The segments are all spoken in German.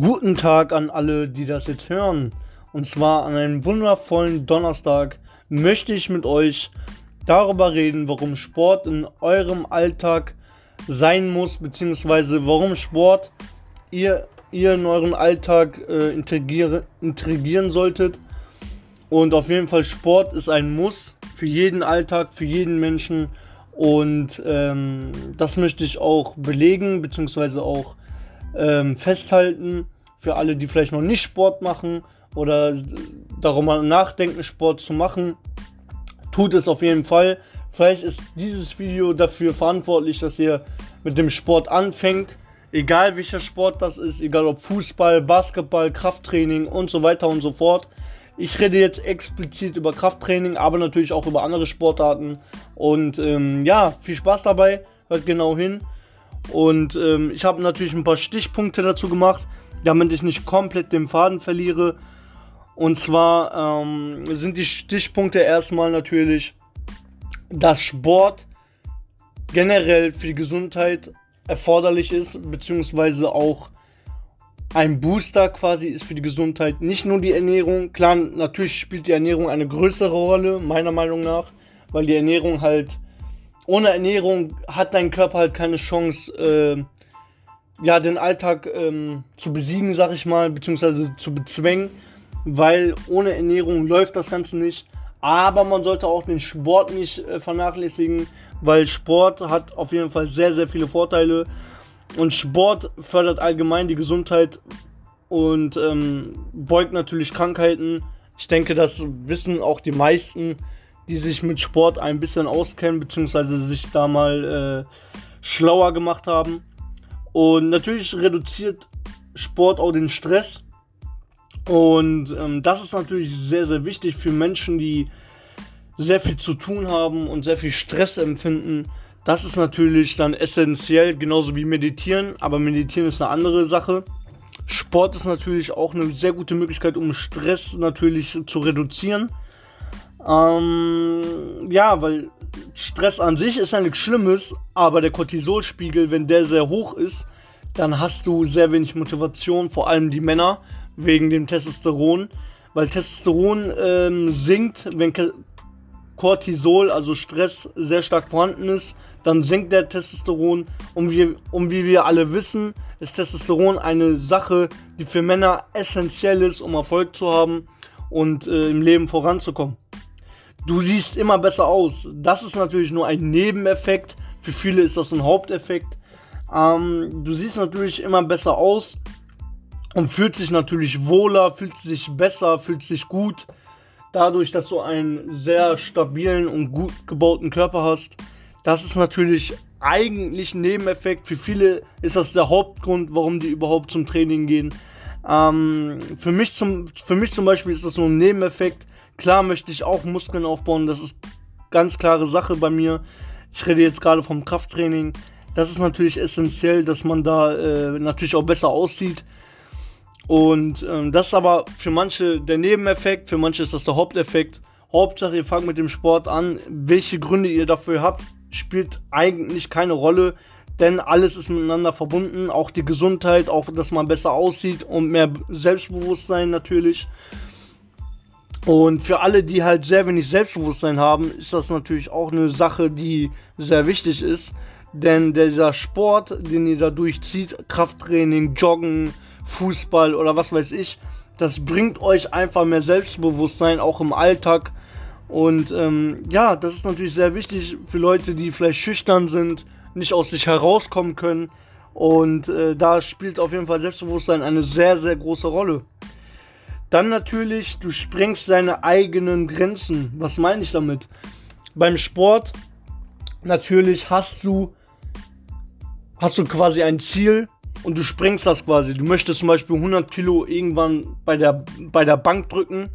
Guten Tag an alle, die das jetzt hören. Und zwar an einem wundervollen Donnerstag möchte ich mit euch darüber reden, warum Sport in eurem Alltag sein muss, beziehungsweise warum Sport ihr, ihr in euren Alltag äh, integrieren, integrieren solltet. Und auf jeden Fall Sport ist ein Muss für jeden Alltag, für jeden Menschen. Und ähm, das möchte ich auch belegen, beziehungsweise auch ähm, festhalten für alle, die vielleicht noch nicht Sport machen oder darüber nachdenken, Sport zu machen. Tut es auf jeden Fall. Vielleicht ist dieses Video dafür verantwortlich, dass ihr mit dem Sport anfängt. Egal welcher Sport das ist, egal ob Fußball, Basketball, Krafttraining und so weiter und so fort. Ich rede jetzt explizit über Krafttraining, aber natürlich auch über andere Sportarten. Und ähm, ja, viel Spaß dabei. Hört genau hin. Und ähm, ich habe natürlich ein paar Stichpunkte dazu gemacht, damit ich nicht komplett den Faden verliere. Und zwar ähm, sind die Stichpunkte erstmal natürlich, dass Sport generell für die Gesundheit erforderlich ist, beziehungsweise auch ein Booster quasi ist für die Gesundheit. Nicht nur die Ernährung, klar, natürlich spielt die Ernährung eine größere Rolle, meiner Meinung nach, weil die Ernährung halt ohne Ernährung hat dein Körper halt keine Chance, äh, ja, den Alltag ähm, zu besiegen, sag ich mal, beziehungsweise zu bezwängen, weil ohne Ernährung läuft das Ganze nicht. Aber man sollte auch den Sport nicht äh, vernachlässigen, weil Sport hat auf jeden Fall sehr, sehr viele Vorteile. Und Sport fördert allgemein die Gesundheit und ähm, beugt natürlich Krankheiten. Ich denke, das wissen auch die meisten die sich mit Sport ein bisschen auskennen, beziehungsweise sich da mal äh, schlauer gemacht haben. Und natürlich reduziert Sport auch den Stress. Und ähm, das ist natürlich sehr, sehr wichtig für Menschen, die sehr viel zu tun haben und sehr viel Stress empfinden. Das ist natürlich dann essentiell, genauso wie Meditieren. Aber Meditieren ist eine andere Sache. Sport ist natürlich auch eine sehr gute Möglichkeit, um Stress natürlich zu reduzieren. Ähm, ja, weil Stress an sich ist ja nichts Schlimmes, aber der Cortisolspiegel, wenn der sehr hoch ist, dann hast du sehr wenig Motivation, vor allem die Männer, wegen dem Testosteron. Weil Testosteron ähm, sinkt, wenn Cortisol, also Stress, sehr stark vorhanden ist, dann sinkt der Testosteron. Und wie, und wie wir alle wissen, ist Testosteron eine Sache, die für Männer essentiell ist, um Erfolg zu haben und äh, im Leben voranzukommen du siehst immer besser aus. Das ist natürlich nur ein Nebeneffekt. Für viele ist das ein Haupteffekt. Ähm, du siehst natürlich immer besser aus und fühlt sich natürlich wohler, fühlt sich besser, fühlt sich gut. Dadurch, dass du einen sehr stabilen und gut gebauten Körper hast. Das ist natürlich eigentlich ein Nebeneffekt. Für viele ist das der Hauptgrund, warum die überhaupt zum Training gehen. Ähm, für, mich zum, für mich zum Beispiel ist das nur ein Nebeneffekt. Klar möchte ich auch Muskeln aufbauen, das ist ganz klare Sache bei mir. Ich rede jetzt gerade vom Krafttraining. Das ist natürlich essentiell, dass man da äh, natürlich auch besser aussieht. Und ähm, das ist aber für manche der Nebeneffekt, für manche ist das der Haupteffekt. Hauptsache, ihr fangt mit dem Sport an. Welche Gründe ihr dafür habt, spielt eigentlich keine Rolle, denn alles ist miteinander verbunden. Auch die Gesundheit, auch dass man besser aussieht und mehr Selbstbewusstsein natürlich. Und für alle, die halt sehr wenig Selbstbewusstsein haben, ist das natürlich auch eine Sache, die sehr wichtig ist. Denn dieser Sport, den ihr da durchzieht, Krafttraining, Joggen, Fußball oder was weiß ich, das bringt euch einfach mehr Selbstbewusstsein, auch im Alltag. Und ähm, ja, das ist natürlich sehr wichtig für Leute, die vielleicht schüchtern sind, nicht aus sich herauskommen können. Und äh, da spielt auf jeden Fall Selbstbewusstsein eine sehr, sehr große Rolle. Dann natürlich, du sprengst deine eigenen Grenzen. Was meine ich damit? Beim Sport natürlich hast du hast du quasi ein Ziel und du sprengst das quasi. Du möchtest zum Beispiel 100 Kilo irgendwann bei der, bei der Bank drücken,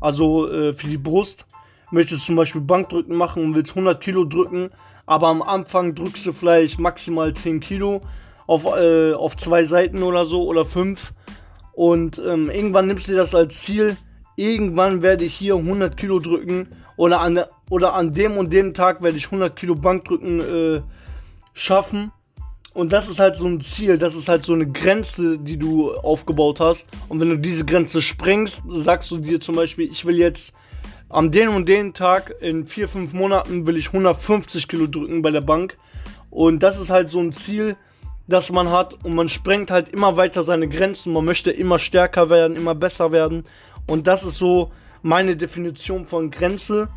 also äh, für die Brust. Möchtest zum Beispiel Bankdrücken machen und willst 100 Kilo drücken, aber am Anfang drückst du vielleicht maximal 10 Kilo auf, äh, auf zwei Seiten oder so oder fünf und ähm, irgendwann nimmst du dir das als Ziel, irgendwann werde ich hier 100 Kilo drücken oder an, oder an dem und dem Tag werde ich 100 Kilo Bankdrücken äh, schaffen. Und das ist halt so ein Ziel, das ist halt so eine Grenze, die du aufgebaut hast. Und wenn du diese Grenze sprengst, sagst du dir zum Beispiel, ich will jetzt am den und den Tag in vier, fünf Monaten will ich 150 Kilo drücken bei der Bank. Und das ist halt so ein Ziel, das man hat. Und man sprengt halt immer weiter seine Grenzen. Man möchte immer stärker werden, immer besser werden. Und das ist so meine Definition von Grenze.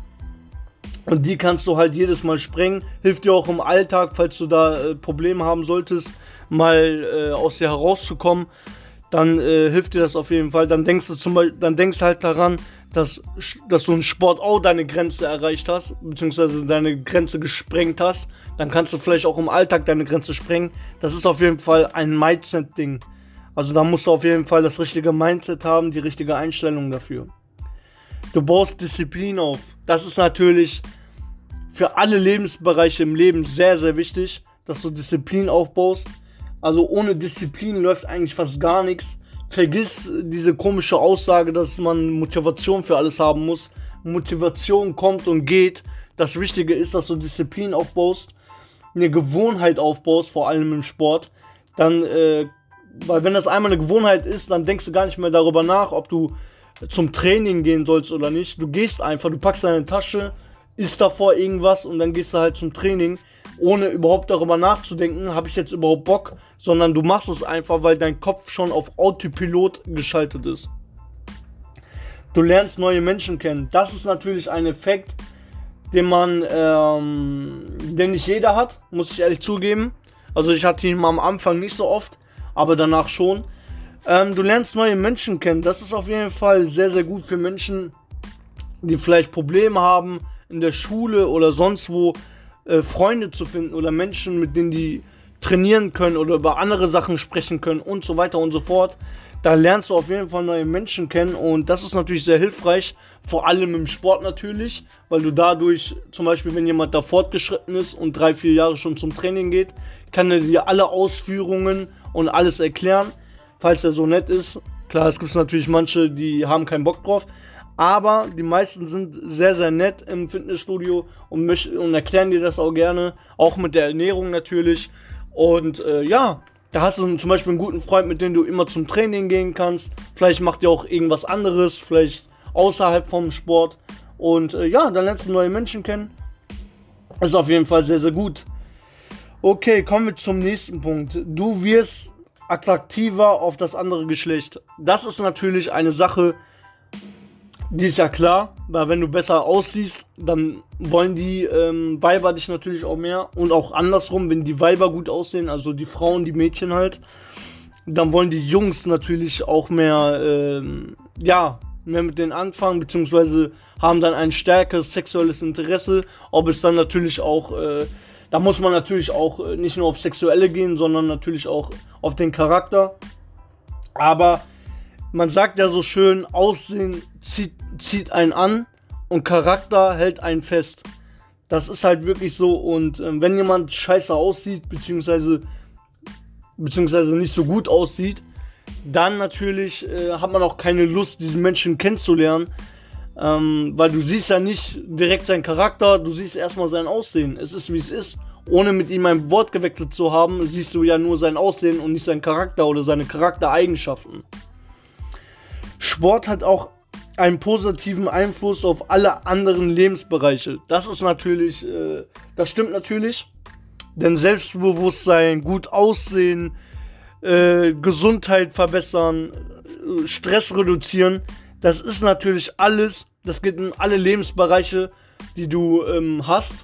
Und die kannst du halt jedes Mal sprengen. Hilft dir auch im Alltag, falls du da äh, Probleme haben solltest, mal äh, aus dir herauszukommen. Dann äh, hilft dir das auf jeden Fall. Dann denkst du zum Beispiel, dann denkst halt daran, dass, dass du im Sport auch deine Grenze erreicht hast, beziehungsweise deine Grenze gesprengt hast. Dann kannst du vielleicht auch im Alltag deine Grenze sprengen. Das ist auf jeden Fall ein Mindset-Ding. Also da musst du auf jeden Fall das richtige Mindset haben, die richtige Einstellung dafür. Du baust Disziplin auf. Das ist natürlich für alle Lebensbereiche im Leben sehr, sehr wichtig, dass du Disziplin aufbaust. Also ohne Disziplin läuft eigentlich fast gar nichts. Vergiss diese komische Aussage, dass man Motivation für alles haben muss. Motivation kommt und geht. Das Wichtige ist, dass du Disziplin aufbaust, eine Gewohnheit aufbaust, vor allem im Sport. Dann, äh, weil wenn das einmal eine Gewohnheit ist, dann denkst du gar nicht mehr darüber nach, ob du zum Training gehen sollst oder nicht. Du gehst einfach, du packst deine Tasche, isst davor irgendwas und dann gehst du halt zum Training, ohne überhaupt darüber nachzudenken, habe ich jetzt überhaupt Bock, sondern du machst es einfach, weil dein Kopf schon auf Autopilot geschaltet ist. Du lernst neue Menschen kennen. Das ist natürlich ein Effekt, den man, ähm, den nicht jeder hat, muss ich ehrlich zugeben. Also ich hatte ihn am Anfang nicht so oft, aber danach schon. Ähm, du lernst neue Menschen kennen. Das ist auf jeden Fall sehr, sehr gut für Menschen, die vielleicht Probleme haben, in der Schule oder sonst wo äh, Freunde zu finden oder Menschen, mit denen die trainieren können oder über andere Sachen sprechen können und so weiter und so fort. Da lernst du auf jeden Fall neue Menschen kennen und das ist natürlich sehr hilfreich, vor allem im Sport natürlich, weil du dadurch, zum Beispiel, wenn jemand da fortgeschritten ist und drei, vier Jahre schon zum Training geht, kann er dir alle Ausführungen und alles erklären, falls er so nett ist. Klar, es gibt natürlich manche, die haben keinen Bock drauf, aber die meisten sind sehr, sehr nett im Fitnessstudio und, möchten, und erklären dir das auch gerne. Auch mit der Ernährung natürlich. Und äh, ja, da hast du zum Beispiel einen guten Freund, mit dem du immer zum Training gehen kannst. Vielleicht macht ihr auch irgendwas anderes, vielleicht außerhalb vom Sport. Und äh, ja, dann lernst du neue Menschen kennen. Ist auf jeden Fall sehr, sehr gut. Okay, kommen wir zum nächsten Punkt. Du wirst attraktiver auf das andere Geschlecht. Das ist natürlich eine Sache, die ist ja klar, weil wenn du besser aussiehst, dann wollen die ähm, Weiber dich natürlich auch mehr. Und auch andersrum, wenn die Weiber gut aussehen, also die Frauen, die Mädchen halt, dann wollen die Jungs natürlich auch mehr, ähm, ja, mehr mit denen anfangen, beziehungsweise haben dann ein stärkeres sexuelles Interesse. Ob es dann natürlich auch, äh, da muss man natürlich auch äh, nicht nur auf Sexuelle gehen, sondern natürlich auch auf den Charakter. Aber man sagt ja so schön, Aussehen zieht, zieht einen an und Charakter hält einen fest. Das ist halt wirklich so. Und äh, wenn jemand scheiße aussieht, beziehungsweise, beziehungsweise nicht so gut aussieht, dann natürlich äh, hat man auch keine Lust, diesen Menschen kennenzulernen. Ähm, weil du siehst ja nicht direkt seinen Charakter, du siehst erstmal sein Aussehen. Es ist wie es ist. Ohne mit ihm ein Wort gewechselt zu haben, siehst du ja nur sein Aussehen und nicht seinen Charakter oder seine Charaktereigenschaften. Sport hat auch einen positiven Einfluss auf alle anderen Lebensbereiche. Das ist natürlich, äh, das stimmt natürlich. Denn Selbstbewusstsein, gut aussehen, äh, Gesundheit verbessern, äh, Stress reduzieren, das ist natürlich alles, das geht in alle Lebensbereiche, die du ähm, hast.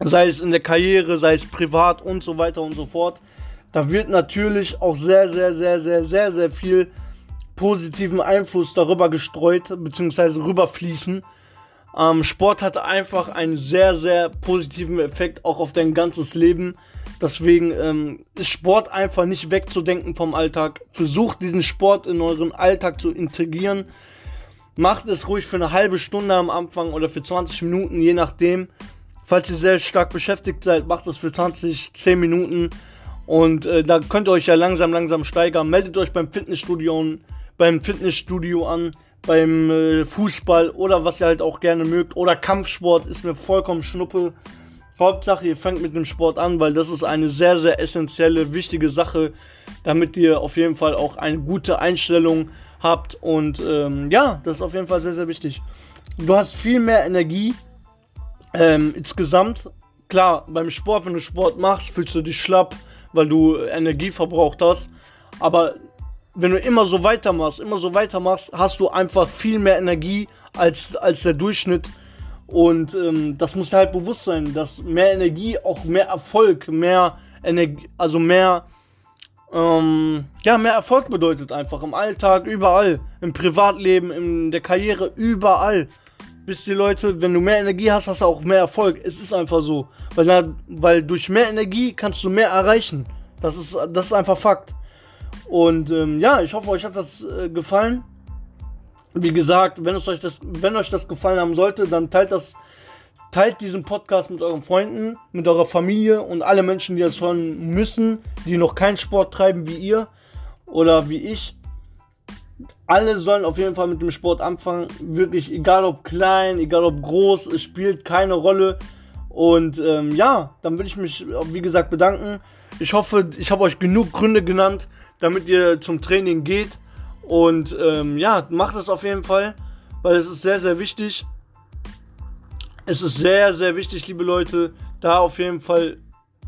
Sei es in der Karriere, sei es privat und so weiter und so fort. Da wird natürlich auch sehr, sehr, sehr, sehr, sehr, sehr viel positiven Einfluss darüber gestreut bzw. rüberfließen. Ähm, Sport hat einfach einen sehr, sehr positiven Effekt auch auf dein ganzes Leben. Deswegen ähm, ist Sport einfach nicht wegzudenken vom Alltag. Versucht diesen Sport in euren Alltag zu integrieren. Macht es ruhig für eine halbe Stunde am Anfang oder für 20 Minuten, je nachdem. Falls ihr sehr stark beschäftigt seid, macht es für 20, 10 Minuten. Und äh, da könnt ihr euch ja langsam, langsam steigern. Meldet euch beim Fitnessstudio und beim Fitnessstudio an, beim äh, Fußball oder was ihr halt auch gerne mögt. Oder Kampfsport ist mir vollkommen schnuppe. Hauptsache, ihr fangt mit dem Sport an, weil das ist eine sehr, sehr essentielle, wichtige Sache, damit ihr auf jeden Fall auch eine gute Einstellung habt. Und ähm, ja, das ist auf jeden Fall sehr, sehr wichtig. Du hast viel mehr Energie ähm, insgesamt. Klar, beim Sport, wenn du Sport machst, fühlst du dich schlapp, weil du Energie verbraucht hast. Aber wenn du immer so weitermachst, immer so weitermachst, hast du einfach viel mehr Energie als, als der Durchschnitt. Und ähm, das muss halt bewusst sein, dass mehr Energie auch mehr Erfolg, mehr Energie, also mehr, ähm, ja, mehr Erfolg bedeutet einfach im Alltag, überall, im Privatleben, in der Karriere, überall. Wisst ihr Leute, wenn du mehr Energie hast, hast du auch mehr Erfolg. Es ist einfach so. Weil, weil durch mehr Energie kannst du mehr erreichen. Das ist, das ist einfach Fakt. Und ähm, ja, ich hoffe, euch hat das äh, gefallen. Wie gesagt, wenn, es euch das, wenn euch das gefallen haben sollte, dann teilt das, teilt diesen Podcast mit euren Freunden, mit eurer Familie und alle Menschen, die das hören müssen, die noch keinen Sport treiben wie ihr oder wie ich. Alle sollen auf jeden Fall mit dem Sport anfangen. Wirklich, egal ob klein, egal ob groß, es spielt keine Rolle. Und ähm, ja, dann will ich mich, wie gesagt, bedanken. Ich hoffe, ich habe euch genug Gründe genannt, damit ihr zum Training geht. Und ähm, ja, macht es auf jeden Fall, weil es ist sehr, sehr wichtig. Es ist sehr, sehr wichtig, liebe Leute, da auf jeden Fall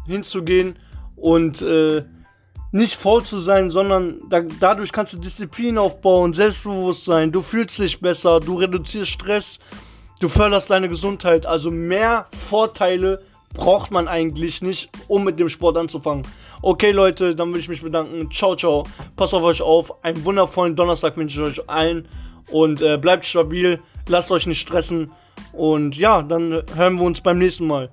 hinzugehen und äh, nicht faul zu sein, sondern da, dadurch kannst du Disziplin aufbauen, Selbstbewusstsein, du fühlst dich besser, du reduzierst Stress, du förderst deine Gesundheit. Also mehr Vorteile braucht man eigentlich nicht, um mit dem Sport anzufangen. Okay, Leute, dann würde ich mich bedanken. Ciao, ciao. Passt auf euch auf. Einen wundervollen Donnerstag wünsche ich euch allen. Und äh, bleibt stabil. Lasst euch nicht stressen. Und ja, dann hören wir uns beim nächsten Mal.